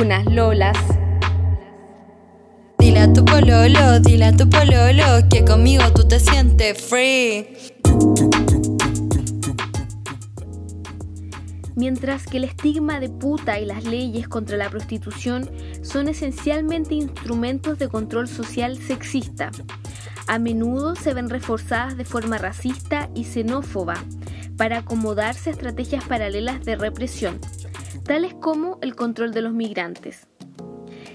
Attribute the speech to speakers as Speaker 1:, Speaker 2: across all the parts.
Speaker 1: unas lolas.
Speaker 2: Dile a tu pololo, dile a tu pololo que conmigo tú te sientes free.
Speaker 1: Mientras que el estigma de puta y las leyes contra la prostitución son esencialmente instrumentos de control social sexista, a menudo se ven reforzadas de forma racista y xenófoba para acomodarse a estrategias paralelas de represión, tales como el control de los migrantes.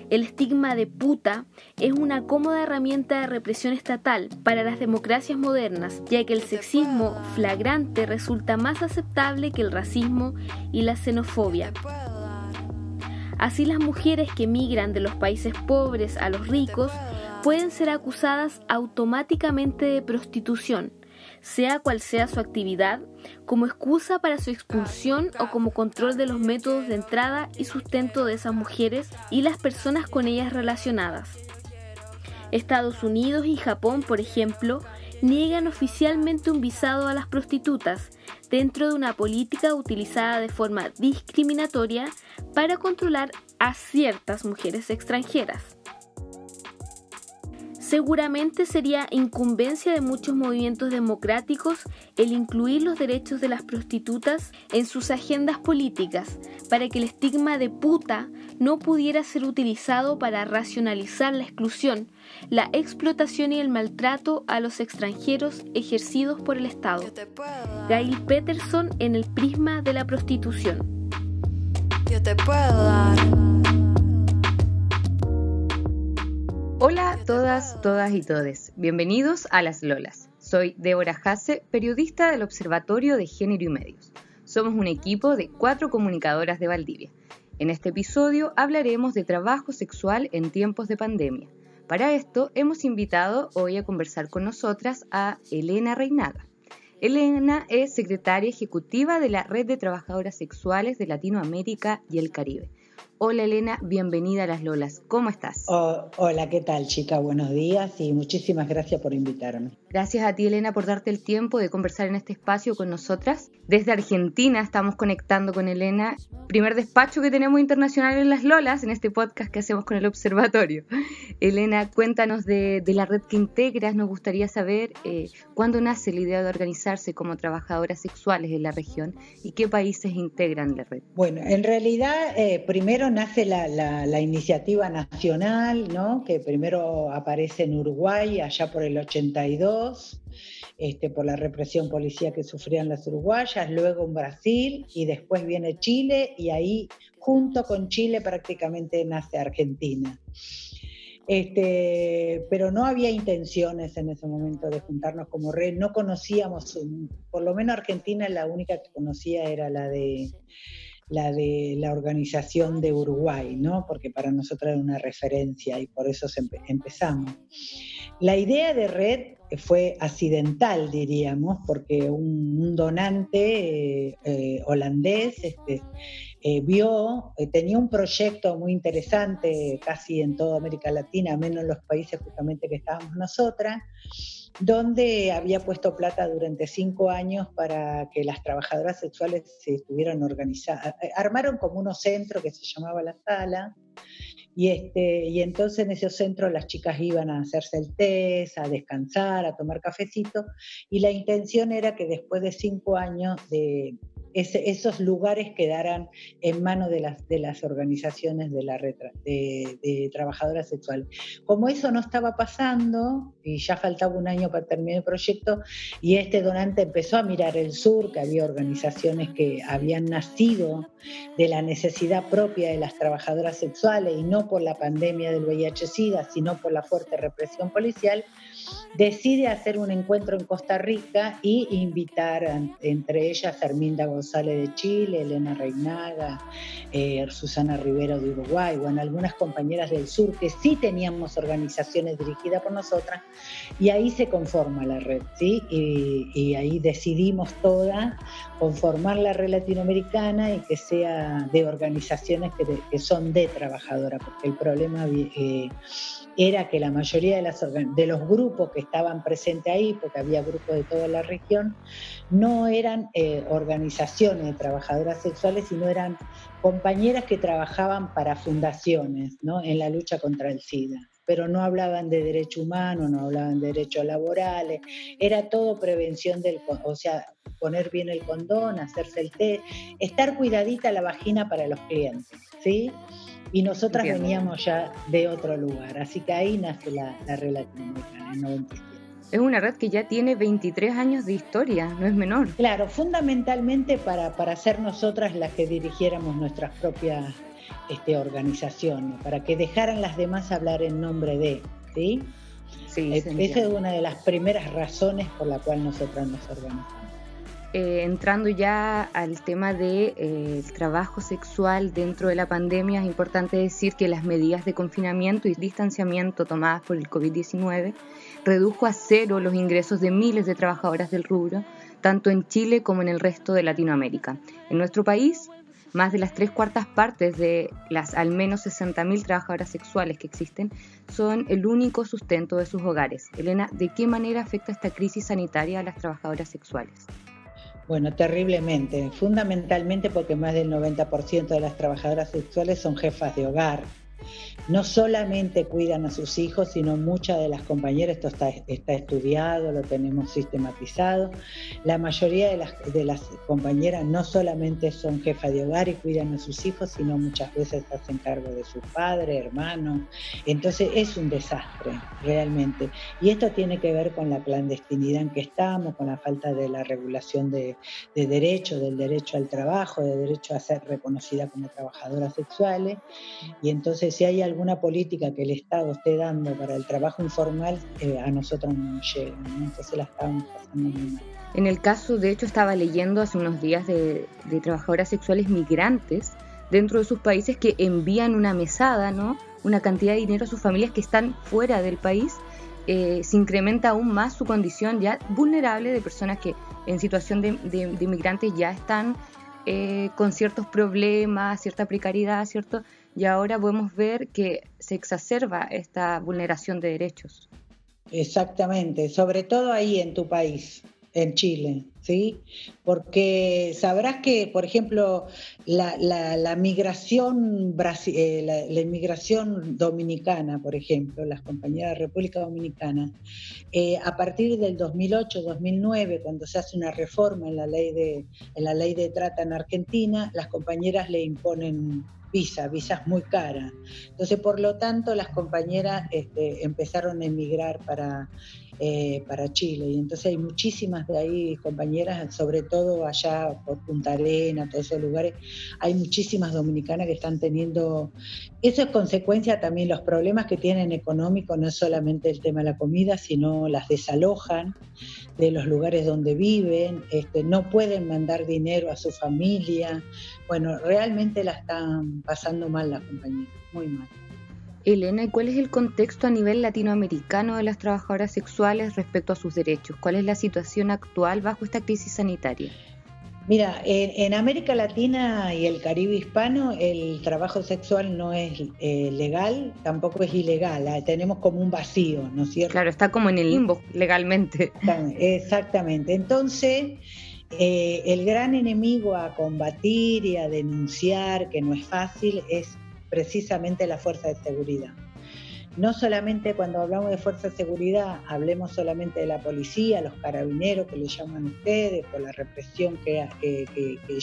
Speaker 1: El estigma de puta es una cómoda herramienta de represión estatal para las democracias modernas, ya que el sexismo flagrante resulta más aceptable que el racismo y la xenofobia. Así las mujeres que migran de los países pobres a los ricos pueden ser acusadas automáticamente de prostitución, sea cual sea su actividad, como excusa para su expulsión o como control de los métodos de entrada y sustento de esas mujeres y las personas con ellas relacionadas. Estados Unidos y Japón, por ejemplo, niegan oficialmente un visado a las prostitutas dentro de una política utilizada de forma discriminatoria para controlar a ciertas mujeres extranjeras. Seguramente sería incumbencia de muchos movimientos democráticos el incluir los derechos de las prostitutas en sus agendas políticas para que el estigma de puta no pudiera ser utilizado para racionalizar la exclusión, la explotación y el maltrato a los extranjeros ejercidos por el Estado. Gail Peterson en el prisma de la prostitución.
Speaker 2: Yo te puedo dar.
Speaker 3: Hola a todas, todas y todes. Bienvenidos a Las Lolas. Soy Débora Jase, periodista del Observatorio de Género y Medios. Somos un equipo de cuatro comunicadoras de Valdivia. En este episodio hablaremos de trabajo sexual en tiempos de pandemia. Para esto hemos invitado hoy a conversar con nosotras a Elena Reinaga. Elena es secretaria ejecutiva de la Red de Trabajadoras Sexuales de Latinoamérica y el Caribe. Hola Elena, bienvenida a Las Lolas. ¿Cómo estás?
Speaker 4: Oh, hola, ¿qué tal chica? Buenos días y muchísimas gracias por invitarme.
Speaker 3: Gracias a ti Elena por darte el tiempo de conversar en este espacio con nosotras. Desde Argentina estamos conectando con Elena, primer despacho que tenemos internacional en Las Lolas, en este podcast que hacemos con el observatorio. Elena, cuéntanos de, de la red que integras, nos gustaría saber eh, cuándo nace la idea de organizarse como trabajadoras sexuales en la región y qué países integran la red.
Speaker 4: Bueno, en realidad eh, primero nace la, la, la, iniciativa nacional, que primero aparece en Uruguay, allá por el 82, este, por la represión policial que sufrían las uruguayas, luego en Brasil y después viene Chile y ahí junto con Chile prácticamente nace Argentina. Este, pero no había intenciones en ese momento de juntarnos como red, no conocíamos, por lo menos Argentina la única que conocía era la de la de la organización de Uruguay, ¿no? porque para nosotros era una referencia y por eso empe empezamos. La idea de red fue accidental, diríamos, porque un, un donante eh, eh, holandés este, eh, vio, eh, tenía un proyecto muy interesante casi en toda América Latina, menos en los países justamente que estábamos nosotras, donde había puesto plata durante cinco años para que las trabajadoras sexuales se estuvieran organizadas. Armaron como unos centros que se llamaba La Sala, y, este, y entonces en esos centros las chicas iban a hacerse el test, a descansar, a tomar cafecito, y la intención era que después de cinco años de, esos lugares quedaran en manos de las, de las organizaciones de, la retra, de, de, trabajadoras sexuales. Como eso no estaba pasando, y ya faltaba un año para terminar el proyecto, y este donante empezó a mirar el sur, que había organizaciones que habían nacido de la necesidad propia de las trabajadoras sexuales, y no por la pandemia del VIH-Sida, sino por la fuerte represión policial, decide hacer un encuentro en Costa Rica y invitar entre ellas a Herminda González de Chile, Elena Reinaga, eh, Susana Rivero de Uruguay, bueno, algunas compañeras del sur que sí teníamos organizaciones dirigidas por nosotras, y ahí se conforma la red, ¿sí? Y, ahí decidimos toda conformar la red latinoamericana y que sea de organizaciones que, son de trabajadora, porque el problema... Eh, era que la mayoría de, de los grupos que estaban presentes ahí, porque había grupos de toda la región, no eran eh, organizaciones de trabajadoras sexuales, sino eran compañeras que trabajaban para fundaciones ¿no? en la lucha contra el SIDA pero no hablaban de derechos humanos, no hablaban de derechos laborales, era todo prevención del, o sea, poner bien el condón, hacerse el té, estar cuidadita la vagina para los clientes, ¿sí? Y nosotras veníamos ya de otro lugar. Así que ahí nace la, red latinoamericana en 97.
Speaker 3: Es una red que ya tiene 23 años de historia, no es menor.
Speaker 4: Claro, fundamentalmente para, para ser nosotras las que dirigiéramos nuestras propias este, organizaciones, para que dejaran las demás hablar en nombre de, ¿sí? Sí, esa es una de las primeras razones por la cual nosotras nos organizamos.
Speaker 3: Eh, entrando ya al tema del de, eh, trabajo sexual dentro de la pandemia, es importante decir que las medidas de confinamiento y distanciamiento tomadas por el COVID-19 redujo a cero los ingresos de miles de trabajadoras del rubro, tanto en Chile como en el resto de Latinoamérica. En nuestro país, más de las tres cuartas partes de las al menos 60.000 trabajadoras sexuales que existen son el único sustento de sus hogares. Elena, ¿de qué manera afecta esta crisis sanitaria a las trabajadoras sexuales?
Speaker 4: Bueno, terriblemente, fundamentalmente porque más del 90% de las trabajadoras sexuales son jefas de hogar no solamente cuidan a sus hijos, sino muchas de las compañeras, esto está, estudiado, lo tenemos sistematizado, la mayoría de las, compañeras no solamente son jefas de hogar y cuidan a sus hijos, sino muchas veces hacen cargo de su padre, hermano, entonces es un desastre realmente. Y esto tiene que ver con la clandestinidad en que estamos, con la falta de la regulación de, de derechos, del derecho al trabajo, del derecho a ser reconocida como trabajadora sexuales, y entonces si hay alguna política que el Estado esté dando para el trabajo informal, eh, a nosotros no nos llega, entonces la estamos pasando muy mal.
Speaker 3: En el caso, de hecho, estaba leyendo hace unos días de, trabajadoras sexuales migrantes dentro de sus países que envían una mesada, ¿no? Una cantidad de dinero a sus familias que están fuera del país. Eh, se incrementa aún más su condición ya vulnerable de personas que en situación de, de, inmigrantes ya están eh, con ciertos problemas, cierta precariedad, ¿cierto? Y ahora podemos ver que se exacerba esta vulneración de derechos.
Speaker 4: Exactamente, sobre todo ahí en tu país, en Chile, ¿sí? Porque sabrás que, por ejemplo, la, migración eh, la, inmigración dominicana, por ejemplo, las compañías de República Dominicana, eh, a partir del 2008-2009, cuando se hace una reforma en la ley de en la ley de trata en Argentina, las compañeras le imponen visa, visas muy caras. Entonces, por lo tanto, las compañeras este, empezaron a emigrar para, eh, para Chile. Y entonces hay muchísimas de ahí compañeras, sobre todo allá por Punta Arena, todos esos lugares, hay muchísimas dominicanas que están teniendo, eso es consecuencia también los problemas que tienen económicos, no es solamente el tema de la comida, sino las desalojan de los lugares donde viven, este, no pueden mandar dinero a su familia. Bueno, realmente la están pasando mal la compañía, muy mal.
Speaker 3: Elena, ¿y cuál es el contexto a nivel latinoamericano de las trabajadoras sexuales respecto a sus derechos? ¿Cuál es la situación actual bajo esta crisis sanitaria?
Speaker 4: Mira, en, América Latina y el Caribe hispano el trabajo sexual no es eh, legal, tampoco es ilegal, ah, tenemos como un vacío, ¿no es cierto?
Speaker 3: Claro, está como en el limbo legalmente.
Speaker 4: Exactamente, entonces eh, el gran enemigo a combatir y a denunciar, que no es fácil, es precisamente la fuerza de seguridad. No solamente cuando hablamos de fuerza de seguridad, hablemos solamente de la policía, los carabineros que le llaman ustedes, por la represión que,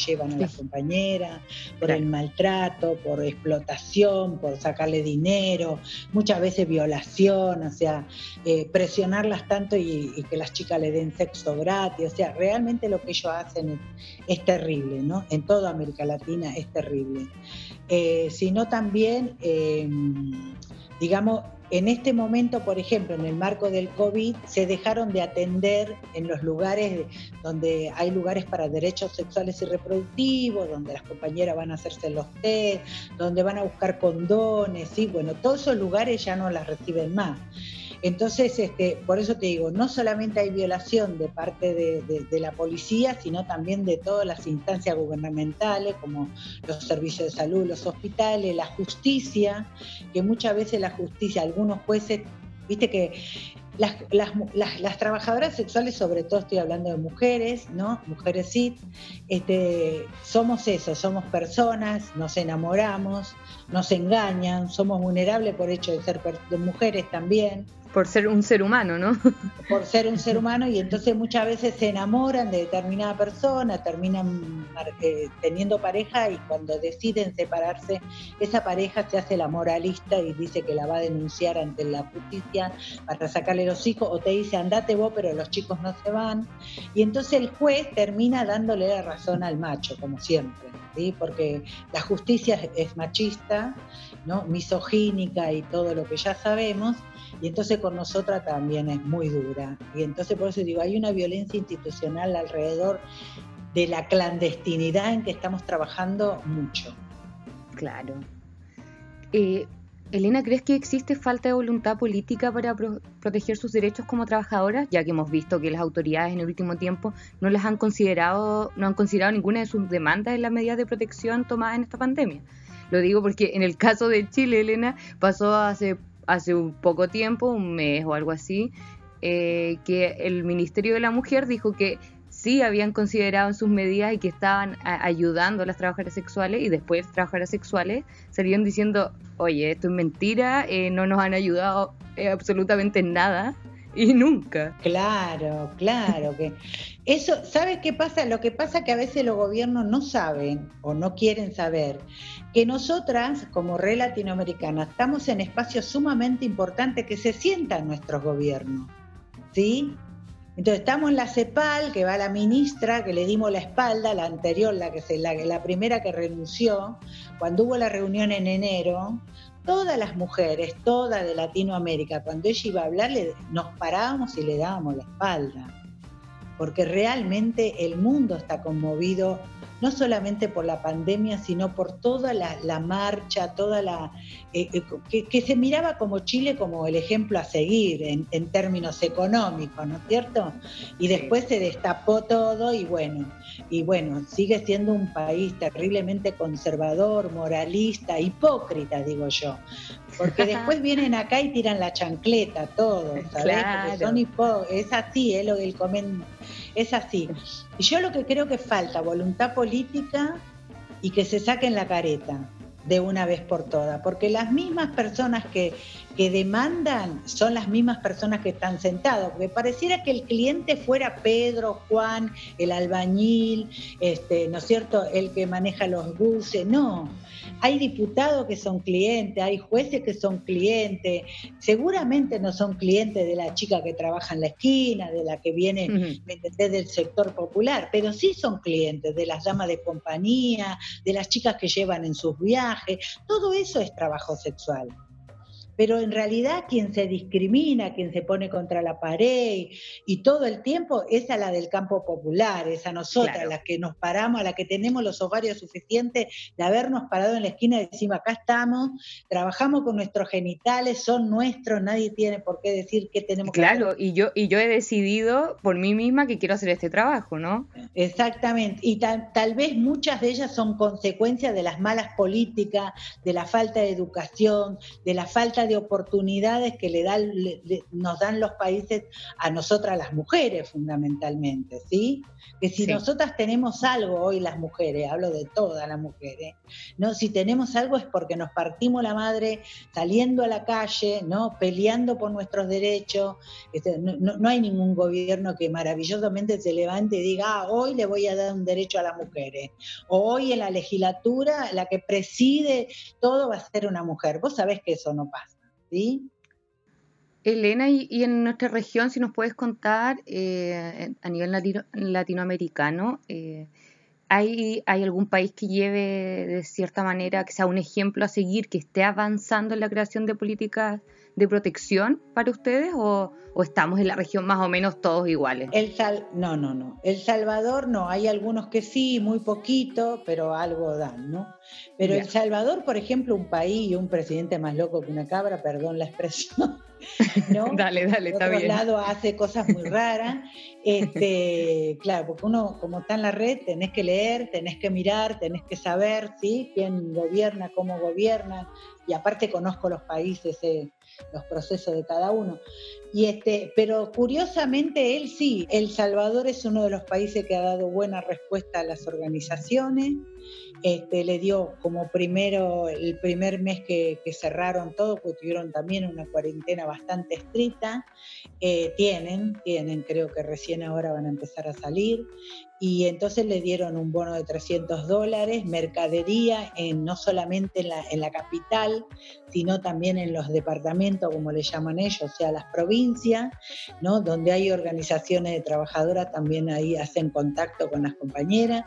Speaker 4: llevan a las compañeras, por el maltrato, por explotación, por sacarle dinero, muchas veces violación, o sea, eh, presionarlas tanto y, que las chicas le den sexo gratis, o sea, realmente lo que ellos hacen es, terrible, ¿no? En toda América Latina es terrible. Eh, sino también... Eh, digamos, en este momento, por ejemplo, en el marco del COVID, se dejaron de atender en los lugares donde hay lugares para derechos sexuales y reproductivos, donde las compañeras van a hacerse los test, donde van a buscar condones, y bueno, todos esos lugares ya no las reciben más. Entonces, este, por eso te digo, no solamente hay violación de parte de, la policía, sino también de todas las instancias gubernamentales, como los servicios de salud, los hospitales, la justicia, que muchas veces la justicia, algunos jueces, viste que las, las, trabajadoras sexuales, sobre todo estoy hablando de mujeres, ¿no? Mujeres sí, este, somos eso, somos personas, nos enamoramos, nos engañan, somos vulnerables por hecho de ser de mujeres también.
Speaker 3: Por ser un ser humano, ¿no?
Speaker 4: Por ser un ser humano y entonces muchas veces se enamoran de determinada persona, terminan eh, teniendo pareja y cuando deciden separarse, esa pareja se hace la moralista y dice que la va a denunciar ante la justicia para sacarle los hijos o te dice andate vos pero los chicos no se van. Y entonces el juez termina dándole la razón al macho, como siempre, ¿sí? porque la justicia es machista, ¿no? misogínica y todo lo que ya sabemos y entonces con nosotras también es muy dura. Y entonces por eso digo, hay una violencia institucional alrededor de la clandestinidad en que estamos trabajando mucho.
Speaker 3: Claro. Eh, Elena, ¿crees que existe falta de voluntad política para proteger sus derechos como trabajadoras? Ya que hemos visto que las autoridades en el último tiempo no las han considerado, no han considerado ninguna de sus demandas en las medidas de protección tomadas en esta pandemia. Lo digo porque en el caso de Chile, Elena, pasó hace hace un poco tiempo, un mes o algo así, eh, que el Ministerio de la Mujer dijo que sí habían considerado en sus medidas y que estaban ayudando a las trabajadoras sexuales y después trabajadoras sexuales salieron diciendo, oye, esto es mentira, eh, no nos han ayudado eh, absolutamente en nada y nunca.
Speaker 4: Claro, claro que eso, ¿sabes qué pasa? Lo que pasa que a veces los gobiernos no saben o no quieren saber que nosotras, como red latinoamericana, estamos en espacios sumamente importantes que se sientan nuestros gobiernos. ¿Sí? Entonces estamos en la CEPAL, que va la ministra, que le dimos la espalda, la anterior, la, que se, la, la primera que renunció, cuando hubo la reunión en enero, todas las mujeres, todas de Latinoamérica, cuando ella iba a hablar, nos parábamos y le dábamos la espalda, porque realmente el mundo está conmovido no solamente por la pandemia, sino por toda la, marcha, toda la eh, eh, que, se miraba como Chile como el ejemplo a seguir en, términos económicos, ¿no es cierto? Y después se destapó todo y bueno, y bueno, sigue siendo un país terriblemente conservador, moralista, hipócrita, digo yo. Porque después vienen acá y tiran la chancleta, todo, ¿sabes? Porque son es así, ¿eh? lo del comen es así. Y yo lo que creo que falta, voluntad política y que se saquen la careta de una vez por todas, porque las mismas personas que, que demandan son las mismas personas que están sentados, porque pareciera que el cliente fuera Pedro, Juan, el albañil, este, ¿no es cierto?, el que maneja los buses, no. Hay diputados que son clientes, hay jueces que son clientes, seguramente no son clientes de la chica que trabaja en la esquina, de la que viene del sector popular, pero sí son clientes de las damas de compañía, de las chicas que llevan en sus viajes, todo eso es trabajo sexual pero en realidad quien se discrimina, quien se pone contra la pared y, todo el tiempo es a la del campo popular, es a nosotras, las que nos paramos, a la que tenemos los ovarios suficientes de habernos parado en la esquina y decimos, acá estamos, trabajamos con nuestros genitales, son nuestros, nadie tiene por qué decir qué tenemos
Speaker 3: que hacer. Claro, y yo, y yo he decidido por mí misma que quiero hacer este trabajo, ¿no?
Speaker 4: Exactamente, y tal, tal vez muchas de ellas son consecuencias de las malas políticas, de la falta de educación, de la falta de oportunidades que le, dan, nos dan los países a nosotras las mujeres fundamentalmente, ¿sí? Que si nosotras tenemos algo hoy las mujeres, hablo de todas las mujeres, ¿no? Si tenemos algo es porque nos partimos la madre saliendo a la calle, ¿no? Peleando por nuestros derechos. Este, no, hay ningún gobierno que maravillosamente se levante y diga, ah, hoy le voy a dar un derecho a las mujeres. O hoy en la legislatura la que preside todo va a ser una mujer. Vos sabés que eso no pasa.
Speaker 3: Elena, y, en nuestra región, si nos puedes contar eh, a nivel latinoamericano, eh, ¿Hay, ¿Hay algún país que lleve de cierta manera, que sea un ejemplo a seguir, que esté avanzando en la creación de políticas de protección para ustedes o, estamos en la región más o menos todos iguales?
Speaker 4: El Sal no, no, no. El Salvador no, hay algunos que sí, muy poquito, pero algo dan, ¿no? Pero El Salvador, por ejemplo, un país y un presidente más loco que una cabra, perdón la expresión. ¿no?
Speaker 3: dale, dale,
Speaker 4: está
Speaker 3: bien.
Speaker 4: lado hace cosas muy raras. Este, claro, porque uno, como está en la red, tenés que leer, tenés que mirar, tenés que saber, ¿sí? Quién gobierna, cómo gobierna. Y aparte conozco los países, eh, los procesos de cada uno. Y este, pero curiosamente él sí, El Salvador es uno de los países que ha dado buena respuesta a las organizaciones. Este, le dio como primero, el primer mes que, cerraron todo, porque tuvieron también una cuarentena bastante estricta, eh, tienen, tienen, creo que recién ahora van a empezar a salir, y entonces le dieron un bono de 300 dólares, mercadería no solamente en la, en la capital, sino también en los departamentos, como le llaman ellos, o sea, las provincias, ¿no? donde hay organizaciones de trabajadoras, también ahí hacen contacto con las compañeras.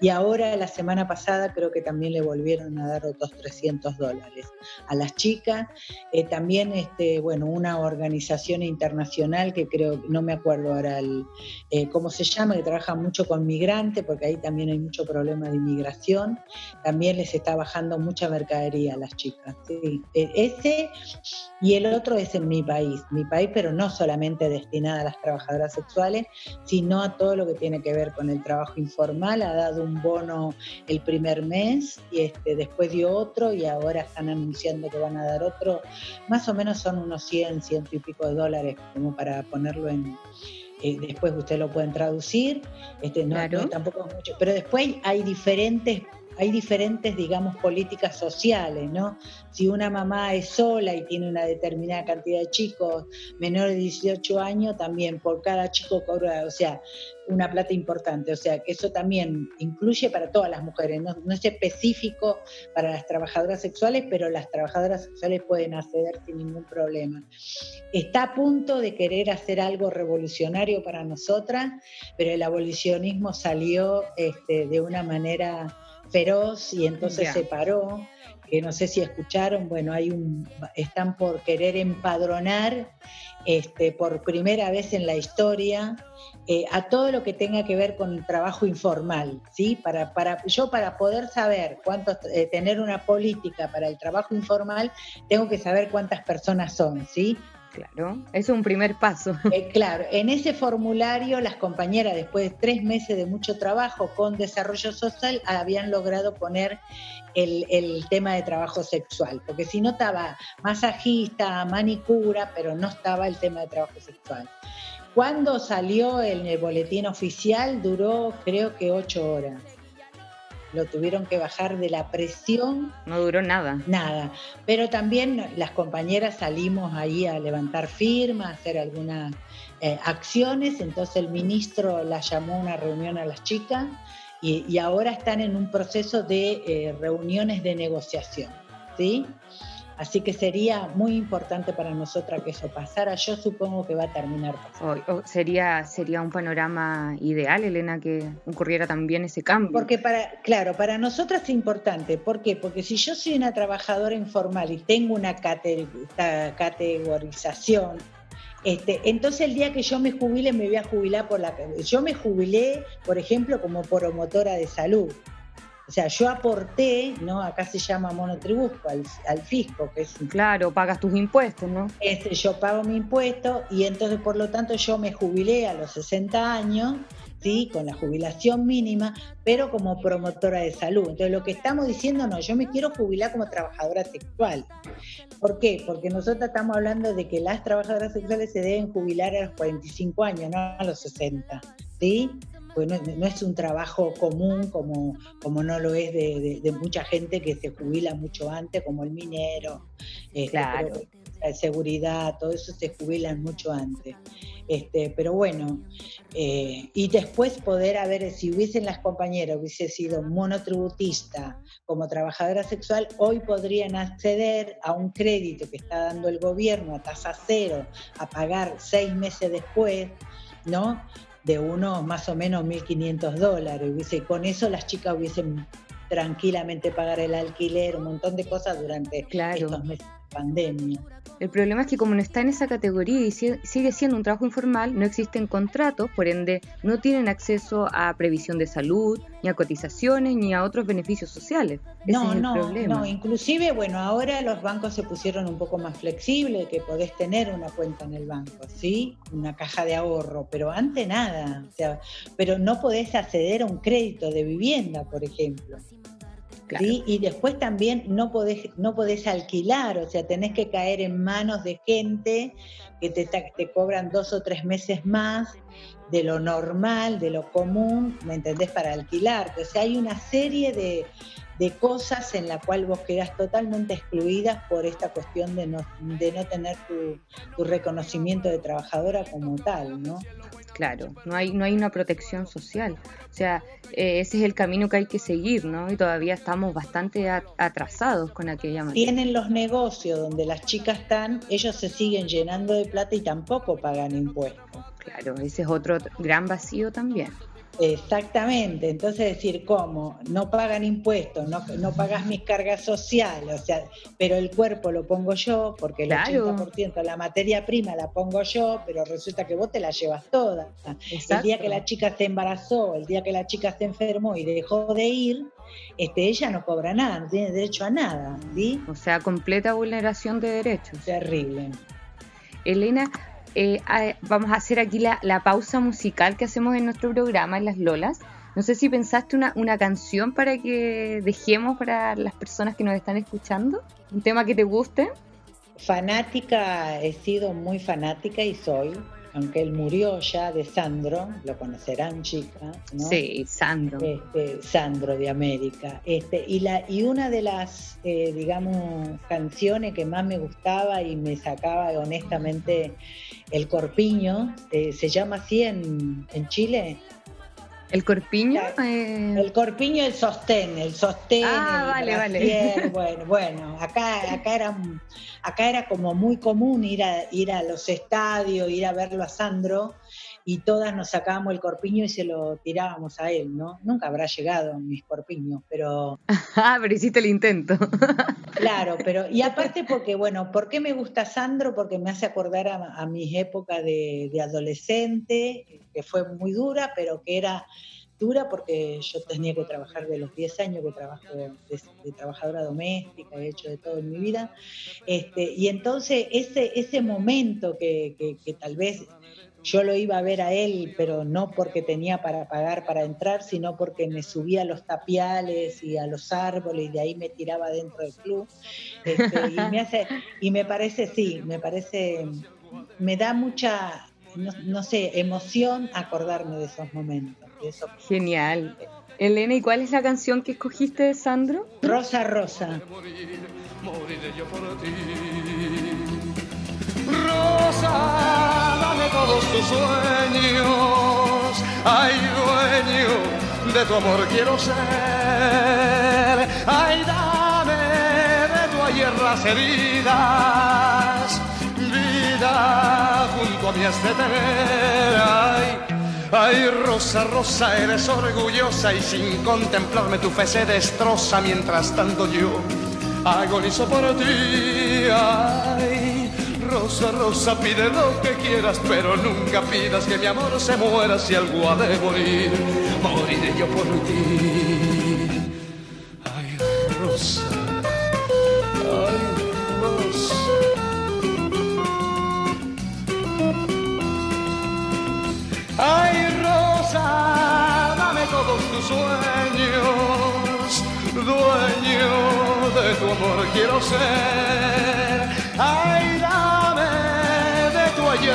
Speaker 4: Y ahora, la semana pasada, creo que también le volvieron a dar otros 300 dólares a las chicas. Eh, también, este, bueno, una organización internacional que creo, no me acuerdo ahora el, eh, cómo se llama, que trabaja mucho con migrantes, porque ahí también hay mucho problema de inmigración. También les está bajando mucha mercadería a las chicas. ¿sí? E, ese y el otro es en mi país, mi país, pero no solamente destinada a las trabajadoras sexuales, sino a todo lo que tiene que ver con el trabajo informal. Ha dado un bono el primer mes y este, después dio otro y ahora están anunciando que van a dar otro. Más o menos son unos 100, ciento y pico de dólares, como para ponerlo en, eh, después usted lo pueden traducir, este, no, tampoco es mucho, pero después hay diferentes hay diferentes, digamos, políticas sociales, ¿no? Si una mamá es sola y tiene una determinada cantidad de chicos menores de 18 años, también por cada chico cobra, o sea, una plata importante. O sea, que eso también incluye para todas las mujeres, no, es específico para las trabajadoras sexuales, pero las trabajadoras sexuales pueden acceder sin ningún problema. Está a punto de querer hacer algo revolucionario para nosotras, pero el abolicionismo salió este, de una manera feroz y entonces se paró, que no sé si escucharon, bueno, hay un, están por querer empadronar este, por primera vez en la historia eh, a todo lo que tenga que ver con el trabajo informal, ¿sí? Para, para, yo para poder saber cuántos, eh, tener una política para el trabajo informal, tengo que saber cuántas personas son, ¿sí?
Speaker 3: Claro, es un primer paso.
Speaker 4: Eh, claro, en ese formulario las compañeras, después de tres meses de mucho trabajo con desarrollo social, habían logrado poner el, tema de trabajo sexual, porque si no estaba masajista, manicura, pero no estaba el tema de trabajo sexual. Cuando salió el boletín oficial duró creo que ocho horas lo tuvieron que bajar de la presión.
Speaker 3: No duró nada.
Speaker 4: Nada. Pero también las compañeras salimos ahí a levantar firmas, a hacer algunas eh, acciones, entonces el ministro la llamó a una reunión a las chicas y, ahora están en un proceso de eh, reuniones de negociación. ¿sí? Así que sería muy importante para nosotras que eso pasara. Yo supongo que va a terminar
Speaker 3: pasando. sería, sería un panorama ideal, Elena, que ocurriera también ese cambio.
Speaker 4: Porque para, claro, para nosotras es importante. ¿Por qué? Porque si yo soy una trabajadora informal y tengo una categorización este, entonces el día que yo me jubile me voy a jubilar por la... Yo me jubilé, por ejemplo, como promotora de salud. O sea, yo aporté, ¿no? Acá se llama monotributo al, fisco, que es...
Speaker 3: Claro, pagas tus impuestos, ¿no?
Speaker 4: Este, yo pago mi impuesto y entonces, por lo tanto, yo me jubilé a los 60 años, ¿sí? Con la jubilación mínima, pero como promotora de salud. Entonces, lo que estamos diciendo, no, yo me quiero jubilar como trabajadora sexual. ¿Por qué? Porque nosotros estamos hablando de que las trabajadoras sexuales se deben jubilar a los 45 años, no a los 60, ¿sí? Pues no, es un trabajo común como, como no lo es de, mucha gente que se jubila mucho antes, como el minero, este, la seguridad, todo eso se jubilan mucho antes. Este, pero bueno, eh, y después poder haber, si hubiesen las compañeras, hubiese sido monotributista como trabajadora sexual, hoy podrían acceder a un crédito que está dando el gobierno a tasa cero, a pagar seis meses después, ¿no? De unos más o menos 1.500 dólares. Y con eso las chicas hubiesen tranquilamente pagar el alquiler, un montón de cosas durante estos meses de pandemia.
Speaker 3: El problema es que como no está en esa categoría y sigue siendo un trabajo informal, no existen contratos, por ende no tienen acceso a previsión de salud, ni a cotizaciones, ni a otros beneficios sociales.
Speaker 4: no, no, no, inclusive, bueno, ahora los bancos se pusieron un poco más flexibles, que podés tener una cuenta en el banco, ¿sí? Una caja de ahorro, pero antes nada, o sea, pero no podés acceder a un crédito de vivienda, por ejemplo. Y después también no podés, no podés alquilar, o sea, tenés que caer en manos de gente que te, te cobran dos o tres meses más de lo normal, de lo común, ¿me entendés? Para alquilar. O sea, hay una serie de, cosas en la cual vos quedás totalmente excluidas por esta cuestión de no, de no tener tu reconocimiento de trabajadora como tal, ¿no?
Speaker 3: Claro, no hay, no hay una protección social. O sea, eh, ese es el camino que hay que seguir, ¿no? Y todavía estamos bastante atrasados con aquella
Speaker 4: manera. Tienen los negocios donde las chicas están, ellos se siguen llenando de plata y tampoco pagan impuestos.
Speaker 3: Claro, ese es otro gran vacío también.
Speaker 4: Exactamente, entonces decir, ¿cómo? No pagan impuestos, no, no pagas mis cargas sociales, o sea, pero el cuerpo lo pongo yo, porque el 80% la materia prima la pongo yo, pero resulta que vos te la llevas toda. El día que la chica se embarazó, el día que la chica se enfermó y dejó de ir, este, ella no cobra nada, no tiene derecho a nada, ¿sí?
Speaker 3: O sea, completa vulneración de derechos.
Speaker 4: Terrible.
Speaker 3: Elena, eh, vamos a hacer aquí la, pausa musical que hacemos en nuestro programa, en Las Lolas. No sé si pensaste una, una canción para que dejemos para las personas que nos están escuchando, un tema que te guste.
Speaker 4: Fanática, he sido muy fanática y soy aunque él murió ya de Sandro, lo conocerán chicas, ¿no?
Speaker 3: Sí, Sandro.
Speaker 4: Este, Sandro de América. Este, y, la, y una de las, eh, digamos, canciones que más me gustaba y me sacaba honestamente el corpiño, eh, se llama así en, en Chile,
Speaker 3: ¿El corpiño?
Speaker 4: Eh. El corpiño, el sostén, el sostén.
Speaker 3: Ah, vale, vale.
Speaker 4: Bueno, bueno, acá, acá, era, acá era como muy común ir a, ir a los estadios, ir a verlo a Sandro y todas nos sacábamos el corpiño y se lo tirábamos a él, ¿no? Nunca habrá llegado mis corpiños, pero...
Speaker 3: Ah, pero hiciste el intento.
Speaker 4: Claro, pero y aparte porque, bueno, ¿por qué me gusta Sandro? Porque me hace acordar a, a mis épocas de, adolescente, que fue muy dura, pero que era dura porque yo tenía que trabajar de los 10 años que trabajo de, trabajadora doméstica, he hecho de todo en mi vida. Este, y entonces ese, ese momento que, que tal vez yo lo iba a ver a él, pero no porque tenía para pagar para entrar, sino porque me subía a los tapiales y a los árboles y de ahí me tiraba dentro del club. Este, y, me hace, y me parece, sí, me parece, me da mucha, no, sé, emoción acordarme de esos momentos.
Speaker 3: Genial. Elena, ¿y cuál es la canción que escogiste de Sandro?
Speaker 4: Rosa Rosa.
Speaker 5: Rosa todos tus sueños. Ay, dueño de tu amor quiero ser. Ay, dame de tu ayer las heridas. Vida junto a mí has de. Ay, Ay, Rosa, Rosa, eres orgullosa y sin contemplarme tu fe se destroza mientras tanto yo agonizo por ti. Ay, Rosa, Rosa, pide lo que quieras, pero nunca pidas que mi amor se muera si algo ha de morir. Moriré yo por ti. Ay, Rosa. Ay, Rosa. Ay, Rosa, dame todos tus sueños. Dueño de tu amor quiero ser. Ay,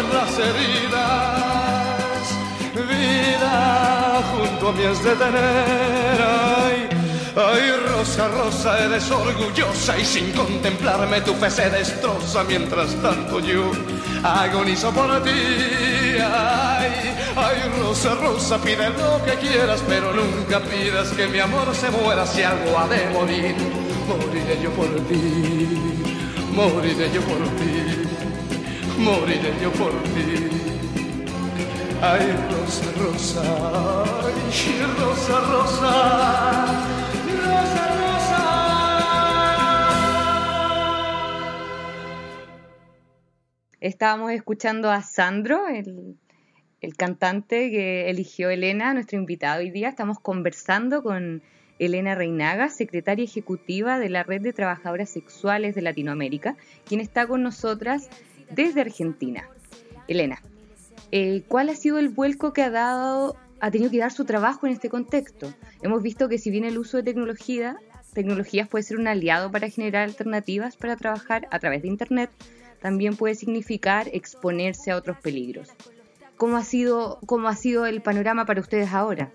Speaker 5: ayer las heridas, vida junto a mí es de tener. Ay, ay, Rosa, Rosa, eres orgullosa y sin contemplarme tu fe se destroza mientras tanto yo agonizo por ti. Ay, ay, Rosa, Rosa, pide lo que quieras, pero nunca pidas que mi amor se muera si algo ha de morir. Moriré yo por ti, moriré yo por ti moriré yo por ti. Ay, rosa, rosa, rosa, rosa, rosa, rosa.
Speaker 3: Estábamos escuchando a Sandro, el, el cantante que eligió Elena, nuestro invitado hoy día. Estamos conversando con Elena Reinaga, secretaria ejecutiva de la Red de Trabajadoras Sexuales de Latinoamérica, quien está con nosotras desde Argentina. Elena, eh, ¿cuál ha sido el vuelco que ha dado, ha tenido que dar su trabajo en este contexto? Hemos visto que si bien el uso de tecnología, tecnologías puede ser un aliado para generar alternativas para trabajar a través de Internet, también puede significar exponerse a otros peligros. ¿Cómo ha sido, cómo ha sido el panorama para ustedes ahora?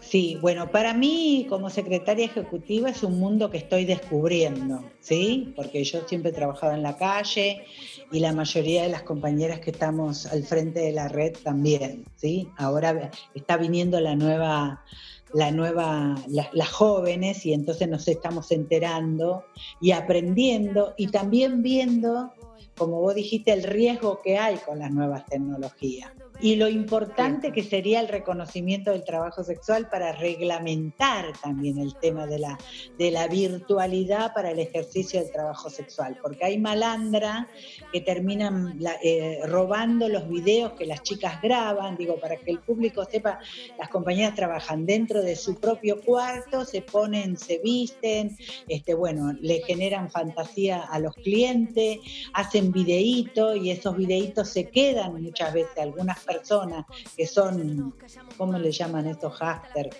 Speaker 4: Sí, bueno, para mí como secretaria ejecutiva es un mundo que estoy descubriendo, ¿sí? Porque yo siempre he trabajado en la calle y la mayoría de las compañeras que estamos al frente de la red también, ¿sí? Ahora está viniendo la nueva la nueva, las jóvenes y entonces nos estamos enterando y aprendiendo y también viendo, como vos dijiste, el riesgo que hay con las nuevas tecnologías y lo importante que sería el reconocimiento del trabajo sexual para reglamentar también el tema de la, de la virtualidad para el ejercicio del trabajo sexual, porque hay malandra que terminan eh, robando los videos que las chicas graban, digo, para que el público sepa, las compañeras trabajan dentro de su propio cuarto, se ponen, se visten, este, bueno, le generan fantasía a los clientes, hacen videitos y esos videitos se quedan muchas veces, algunas personas que son, ¿cómo le llaman estos hackers?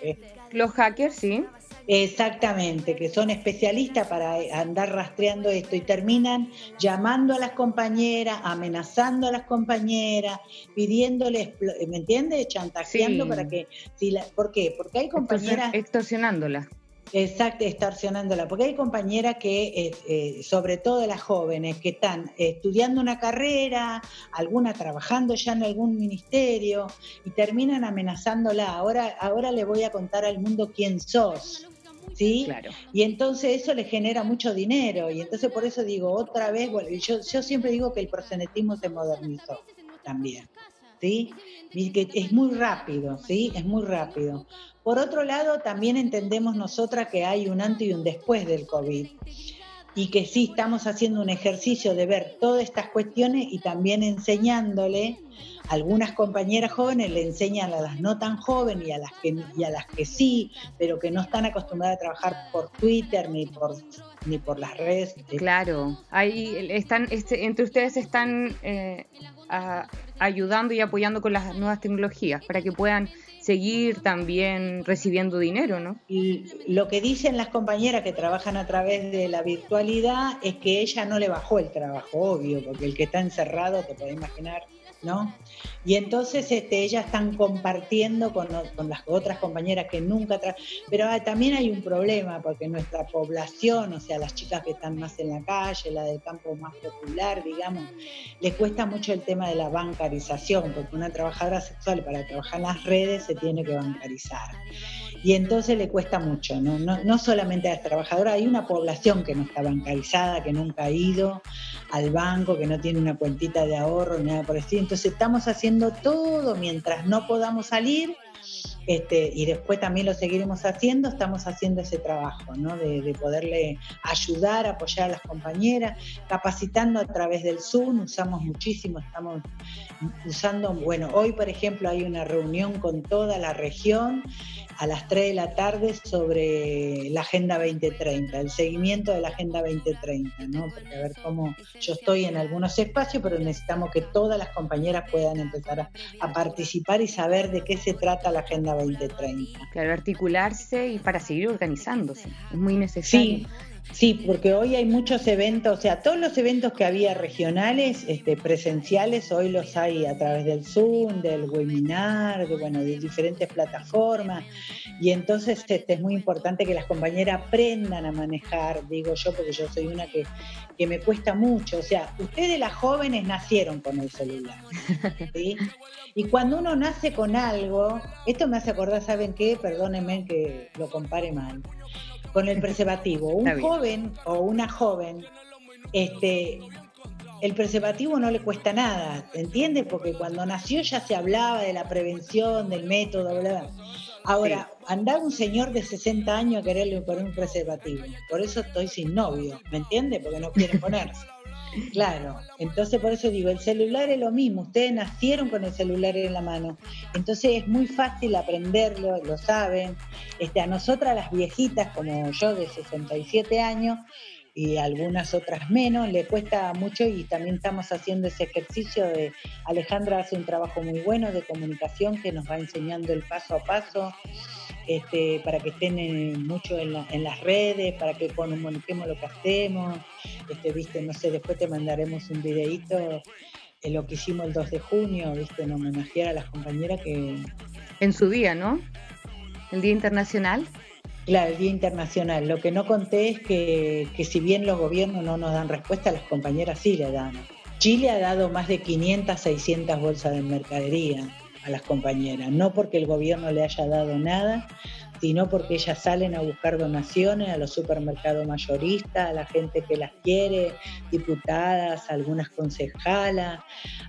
Speaker 3: Los hackers, sí.
Speaker 4: Exactamente, que son especialistas para andar rastreando esto y terminan llamando a las compañeras, amenazando a las compañeras, pidiéndoles, ¿me entiendes? Chantajeando para que, si la, ¿por qué? Porque hay compañeras...
Speaker 3: Extorsionándolas.
Speaker 4: Exacto, extorsionándola, porque hay compañeras que, eh, eh, sobre todo las jóvenes, que están estudiando una carrera, alguna trabajando ya en algún ministerio, y terminan amenazándola. Ahora, ahora le voy a contar al mundo quién sos. ¿Sí? Claro. Y entonces eso le genera mucho dinero. Y entonces por eso digo, otra vez, bueno, yo, yo siempre digo que el prosenetismo se modernizó también. ¿Sí? Y que es muy rápido, ¿sí? Es muy rápido. Por otro lado, también entendemos nosotras que hay un antes y un después del COVID y que sí estamos haciendo un ejercicio de ver todas estas cuestiones y también enseñándole algunas compañeras jóvenes le enseñan a las no tan jóvenes y a las que y a las que sí, pero que no están acostumbradas a trabajar por Twitter ni por ni por las redes.
Speaker 3: Claro, ahí están este, entre ustedes están eh, ayudando y apoyando con las nuevas tecnologías para que puedan seguir también recibiendo dinero, ¿no?
Speaker 4: Y lo que dicen las compañeras que trabajan a través de la virtualidad es que ella no le bajó el trabajo, obvio, porque el que está encerrado, te puedes imaginar, ¿no? Y entonces este, ellas están compartiendo con, las otras compañeras que nunca... Pero también hay un problema, porque nuestra población, o sea, las chicas que están más en la calle, la del campo más popular, digamos, les cuesta mucho el tema de la bancarización, porque una trabajadora sexual para trabajar en las redes se tiene que bancarizar y entonces le cuesta mucho, ¿no? No, solamente a las trabajadoras, hay una población que no está bancarizada, que nunca ha ido al banco, que no tiene una cuentita de ahorro, ni nada por el estilo. Entonces estamos haciendo todo mientras no podamos salir este, y después también lo seguiremos haciendo, estamos haciendo ese trabajo, ¿no? De, poderle ayudar, apoyar a las compañeras, capacitando a través del Zoom, usamos muchísimo, estamos usando, bueno, hoy por ejemplo hay una reunión con toda la región a las 3 de la tarde sobre la Agenda 2030, el seguimiento de la Agenda 2030, ¿no? Porque a ver cómo yo estoy en algunos espacios, pero necesitamos que todas las compañeras puedan empezar a, participar y saber de qué se trata la Agenda 2030.
Speaker 3: Claro, articularse y para seguir organizándose, es muy necesario.
Speaker 4: Sí. Sí, porque hoy hay muchos eventos, o sea, todos los eventos que había regionales, este, presenciales, hoy los hay a través del Zoom, del webinar, de, bueno, de diferentes plataformas. Y entonces este, es muy importante que las compañeras aprendan a manejar, digo yo, porque yo soy una que, que me cuesta mucho. O sea, ustedes las jóvenes nacieron con el celular. Y cuando uno nace con algo, esto me hace acordar, ¿saben qué? Perdónenme que lo compare mal con el preservativo. Un joven o una joven, este, el preservativo no le cuesta nada, ¿entiendes? Porque cuando nació ya se hablaba de la prevención, del método, bla, Ahora, andar un señor de 60 años a quererle poner un preservativo. Por eso estoy sin novio, ¿me entiendes? Porque no quiere ponerse. Claro, entonces por eso digo, el celular es lo mismo, ustedes nacieron con el celular en la mano, entonces es muy fácil aprenderlo, lo saben. Este, a nosotras las viejitas, como yo de 67 años, y algunas otras menos, le cuesta mucho y también estamos haciendo ese ejercicio de Alejandra hace un trabajo muy bueno de comunicación que nos va enseñando el paso a paso este, para que estén mucho en, las redes, para que comuniquemos lo que hacemos, este, viste, no sé, después te mandaremos un videíto de lo que hicimos el 2 de junio, viste, en homenajear a las compañeras que...
Speaker 3: En su día, ¿no? El Día Internacional.
Speaker 4: Claro, el Día Internacional. Lo que no conté es que, que si bien los gobiernos no nos dan respuesta, las compañeras sí le dan. Chile ha dado más de 500, 600 bolsas de mercadería a las compañeras, no porque el gobierno le haya dado nada, sino porque ellas salen a buscar donaciones a los supermercados mayoristas, a la gente que las quiere, diputadas, algunas concejalas,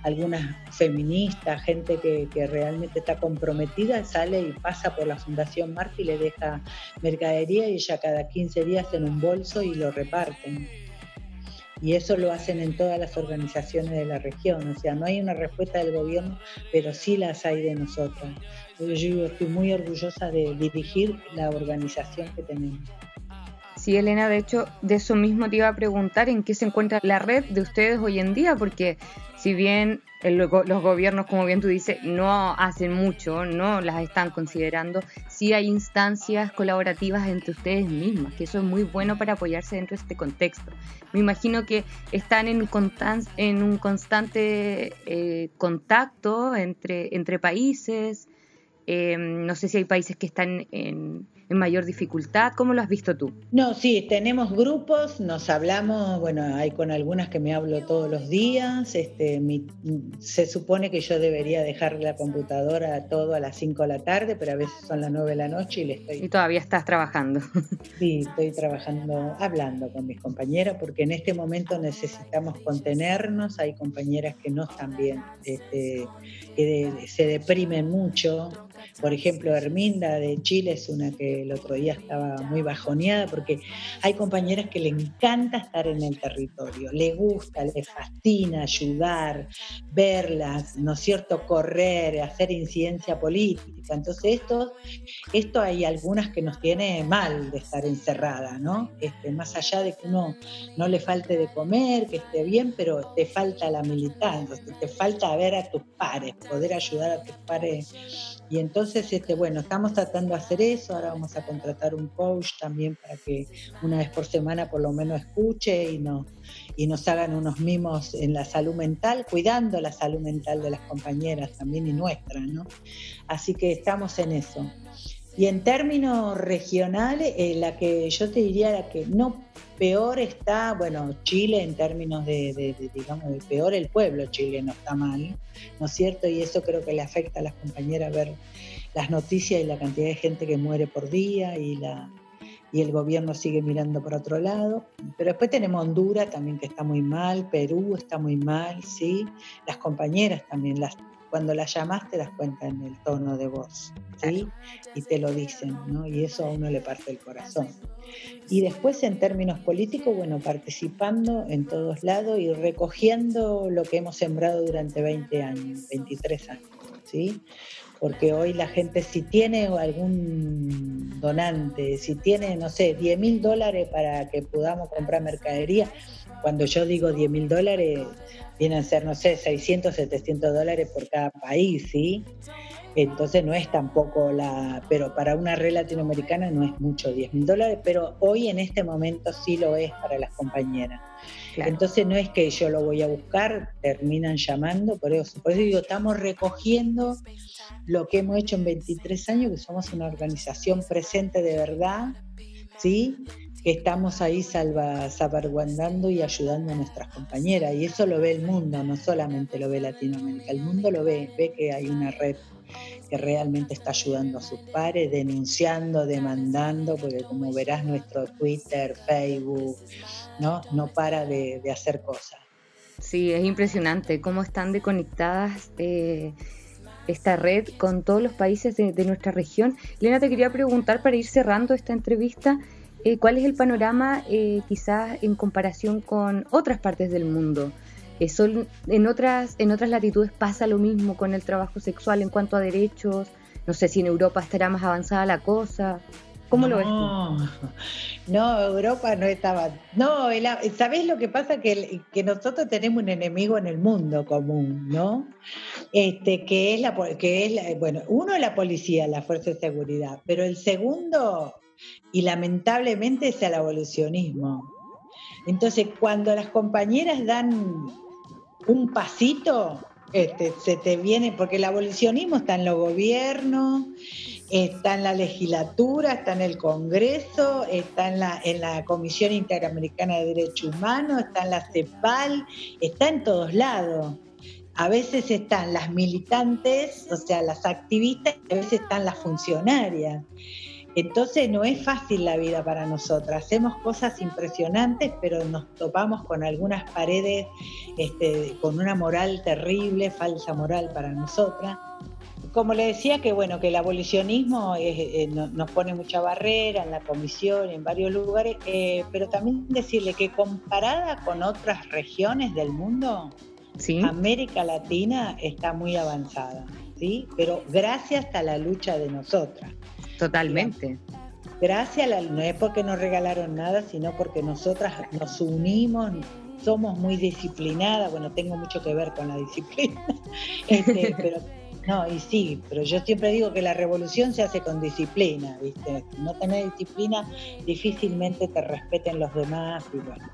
Speaker 4: algunas feministas, gente que, realmente está comprometida, sale y pasa por la Fundación Marta y le deja mercadería y ella cada 15 días en un bolso y lo reparten. Y eso lo hacen en todas las organizaciones de la región. O sea, no hay una respuesta del gobierno, pero sí las hay de nosotras. Yo estoy muy orgullosa de dirigir la organización que tenemos.
Speaker 3: Sí, Elena, de hecho, de eso mismo te iba a preguntar en qué se encuentra la red de ustedes hoy en día, porque si bien los gobiernos, como bien tú dices, no hacen mucho, no las están considerando, sí hay instancias colaborativas entre ustedes mismas, que eso es muy bueno para apoyarse dentro de este contexto. Me imagino que están en, un constante eh, contacto entre, países, eh, no sé si hay países que están en, mayor dificultad. ¿Cómo lo has visto tú?
Speaker 4: No, sí, tenemos grupos, nos hablamos, bueno, hay con algunas que me hablo todos los días. Este, se supone que yo debería dejar la computadora todo a las 5 de la tarde, pero a veces son las 9 de la noche y le estoy...
Speaker 3: Y todavía estás trabajando.
Speaker 4: Sí, estoy trabajando, hablando con mis compañeras, porque en este momento necesitamos contenernos. Hay compañeras que no están bien, este, que se deprimen mucho por ejemplo, Herminda de Chile es una que el otro día estaba muy bajoneada porque hay compañeras que le encanta estar en el territorio, le gusta, le fascina ayudar, verlas, ¿no es cierto?, correr, hacer incidencia política. Entonces esto, esto hay algunas que nos tiene mal de estar encerrada, ¿no? Este, más allá de que uno no le falte de comer, que esté bien, pero te falta la militancia, te falta ver a tus pares, poder ayudar a tus pares y entonces, este, bueno, estamos tratando de hacer eso, ahora vamos a contratar un coach también para que una vez por semana por lo menos escuche y, no, y nos hagan unos mimos en la salud mental, cuidando la salud mental de las compañeras también y nuestra, ¿no? Así que estamos en eso. Y en términos regionales, eh, la que yo te diría la que no peor está, bueno, Chile en términos de, digamos, peor el pueblo chileno está mal, ¿no es cierto? Y eso creo que le afecta a las compañeras ver las noticias y la cantidad de gente que muere por día y la y el gobierno sigue mirando por otro lado. Pero después tenemos Honduras también que está muy mal, Perú está muy mal, sí. Las compañeras también, las cuando las llamas te das cuenta en el tono de voz, ¿sí? Y te lo dicen, ¿no? Y eso a uno le parte el corazón. Y después en términos políticos, bueno, participando en todos lados y recogiendo lo que hemos sembrado durante 20 años, 23 años, ¿sí? Porque hoy la gente si tiene algún donante, si tiene, no sé, 10 mil dólares para que podamos comprar mercadería, cuando yo digo 10 mil dólares, vienen a ser, no sé, 600, 700 dólares por cada país, ¿sí? Entonces no es tampoco la, pero para una red latinoamericana no es mucho 10 mil dólares, pero hoy en este momento sí lo es para las compañeras. Entonces no es que yo lo voy a buscar, terminan llamando, por eso, por eso digo, estamos recogiendo lo que hemos hecho en 23 años, que somos una organización presente de verdad, ¿sí? que estamos ahí salva, salvaguardando y ayudando a nuestras compañeras. Y eso lo ve el mundo, no solamente lo ve Latinoamérica, el mundo lo ve, ve que hay una red que realmente está ayudando a sus pares, denunciando, demandando, porque como verás nuestro Twitter, Facebook, no, no para de, de hacer cosas.
Speaker 3: Sí, es impresionante cómo están deconectadas eh, esta red con todos los países de, nuestra región. Elena, te quería preguntar para ir cerrando esta entrevista, eh, ¿cuál es el panorama eh, quizás en comparación con otras partes del mundo? Son, en, otras, en otras latitudes pasa lo mismo con el trabajo sexual en cuanto a derechos. No sé si en Europa estará más avanzada la cosa. ¿Cómo lo ves?
Speaker 4: No, Europa no estaba. No, ¿sabés lo que pasa? Que, que nosotros tenemos un enemigo en el mundo común, ¿no? Este, que es la, que es bueno, uno es la policía, la fuerza de seguridad, pero el segundo, y lamentablemente, es el abolicionismo. Entonces, cuando las compañeras dan un pasito, este, se te viene, porque el abolicionismo está en los gobiernos, está en la legislatura, está en el Congreso, está en la, en la Comisión Interamericana de Derechos Humanos, está en la CEPAL, está en todos lados. A veces están las militantes, o sea, las activistas, y a veces están las funcionarias. Entonces no es fácil la vida para nosotras. Hacemos cosas impresionantes, pero nos topamos con algunas paredes este, con una moral terrible, falsa moral para nosotras como le decía, que bueno, que el abolicionismo eh, nos pone mucha barrera en la comisión, en varios lugares, eh, pero también decirle que comparada con otras regiones del mundo, América Latina está muy avanzada, ¿sí? Pero gracias a la lucha de nosotras.
Speaker 3: Totalmente.
Speaker 4: Gracias, a la, no es porque nos regalaron nada, sino porque nosotras nos unimos, somos muy disciplinadas, bueno, tengo mucho que ver con la disciplina, este, pero no, y sí, pero yo siempre digo que la revolución se hace con disciplina, ¿viste? No tener disciplina, difícilmente te respeten los demás y bueno.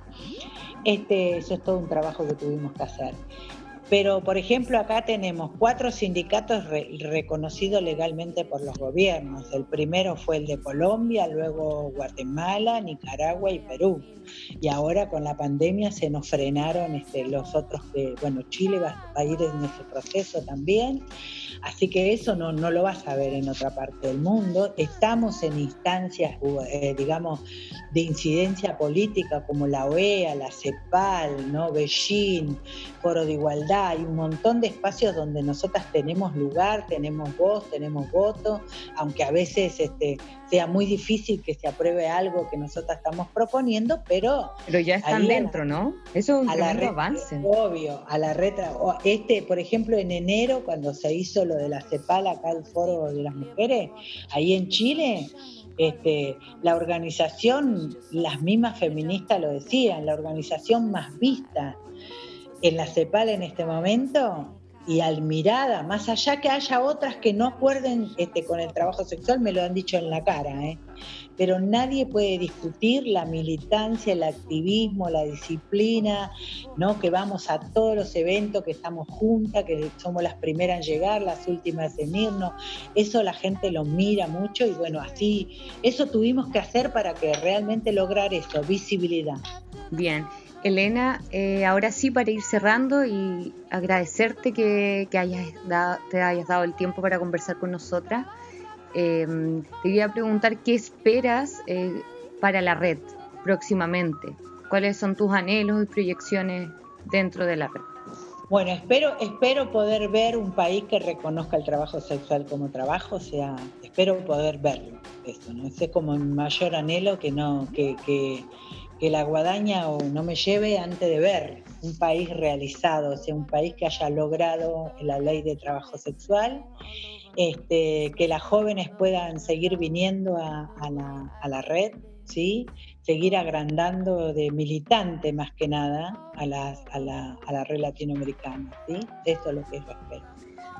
Speaker 4: Este, eso es todo un trabajo que tuvimos que hacer. Pero, por ejemplo, acá tenemos cuatro sindicatos reconocidos legalmente por los gobiernos. El primero fue el de Colombia, luego Guatemala, Nicaragua y Perú. Y ahora con la pandemia se nos frenaron este, los otros que, bueno, Chile va, a ir en ese proceso también. Así que eso no, no lo vas a ver en otra parte del mundo. Estamos en instancias, eh, digamos, de incidencia política como la OEA, la CEPAL, ¿no? Beijing, Foro de Igualdad, hay un montón de espacios donde nosotras tenemos lugar, tenemos voz, tenemos voto, aunque a veces este, sea muy difícil que se apruebe algo que nosotras estamos proponiendo, pero...
Speaker 3: Pero ya están dentro, ¿no? Eso es un avance.
Speaker 4: Obvio, a la retra... Este, por ejemplo, en enero, cuando se hizo lo de la CEPAL, acá el Foro de las Mujeres, ahí en Chile, este, la organización, las mismas feministas lo decían, la organización más vista en la CEPAL en este momento y admirada, más allá que haya otras que no acuerden este, con el trabajo sexual, me lo han dicho en la cara, ¿eh? pero nadie puede discutir la militancia, el activismo, la disciplina, ¿no? que vamos a todos los eventos, que estamos juntas, que somos las primeras en llegar, las últimas en irnos, eso la gente lo mira mucho y bueno, así, eso tuvimos que hacer para que realmente lograr eso, visibilidad.
Speaker 3: Bien. Elena, eh, ahora sí para ir cerrando y agradecerte que, hayas te hayas dado el tiempo para conversar con nosotras. Em, te quería preguntar qué esperas eh, para la red próximamente. ¿Cuáles son tus anhelos y proyecciones dentro de la red?
Speaker 4: Bueno, espero, espero poder ver un país que reconozca el trabajo sexual como trabajo, o sea, espero poder verlo, eso, ¿no? Ese es como mi mayor anhelo que no, que, que que la guadaña no me lleve antes de ver un país realizado, o sea, un país que haya logrado la ley de trabajo sexual, este, que las jóvenes puedan seguir viniendo a, la, red, ¿sí? seguir agrandando de militante más que nada a la, a la, red latinoamericana. ¿sí? Eso es lo que yo espero.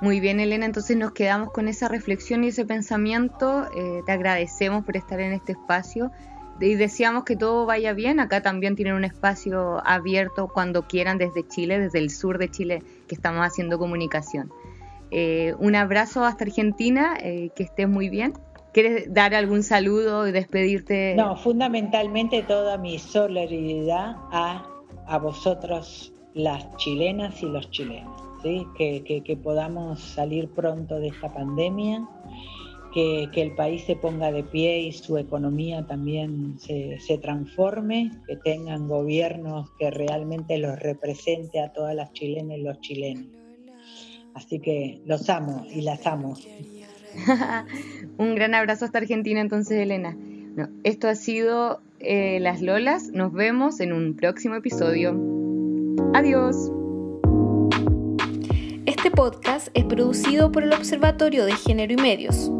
Speaker 3: Muy bien, Elena, entonces nos quedamos con esa reflexión y ese pensamiento. Eh, te agradecemos por estar en este espacio y deseamos que todo vaya bien. Acá también tienen un espacio abierto cuando quieran desde Chile, desde el sur de Chile, que estamos haciendo comunicación. Eh, un abrazo hasta Argentina, eh, que estés muy bien. ¿Quieres dar algún saludo y despedirte?
Speaker 4: No, fundamentalmente toda mi solidaridad a, a vosotros, las chilenas y los chilenos, ¿sí? que, que, que podamos salir pronto de esta pandemia que, el país se ponga de pie y su economía también se, se, transforme, que tengan gobiernos que realmente los represente a todas las chilenas y los chilenos. Así que los amo y las amo.
Speaker 3: Un gran abrazo hasta Argentina entonces, Elena. esto ha sido eh, Las Lolas. Nos vemos en un próximo episodio. Adiós.
Speaker 1: Este podcast es producido por el Observatorio de Género y Medios.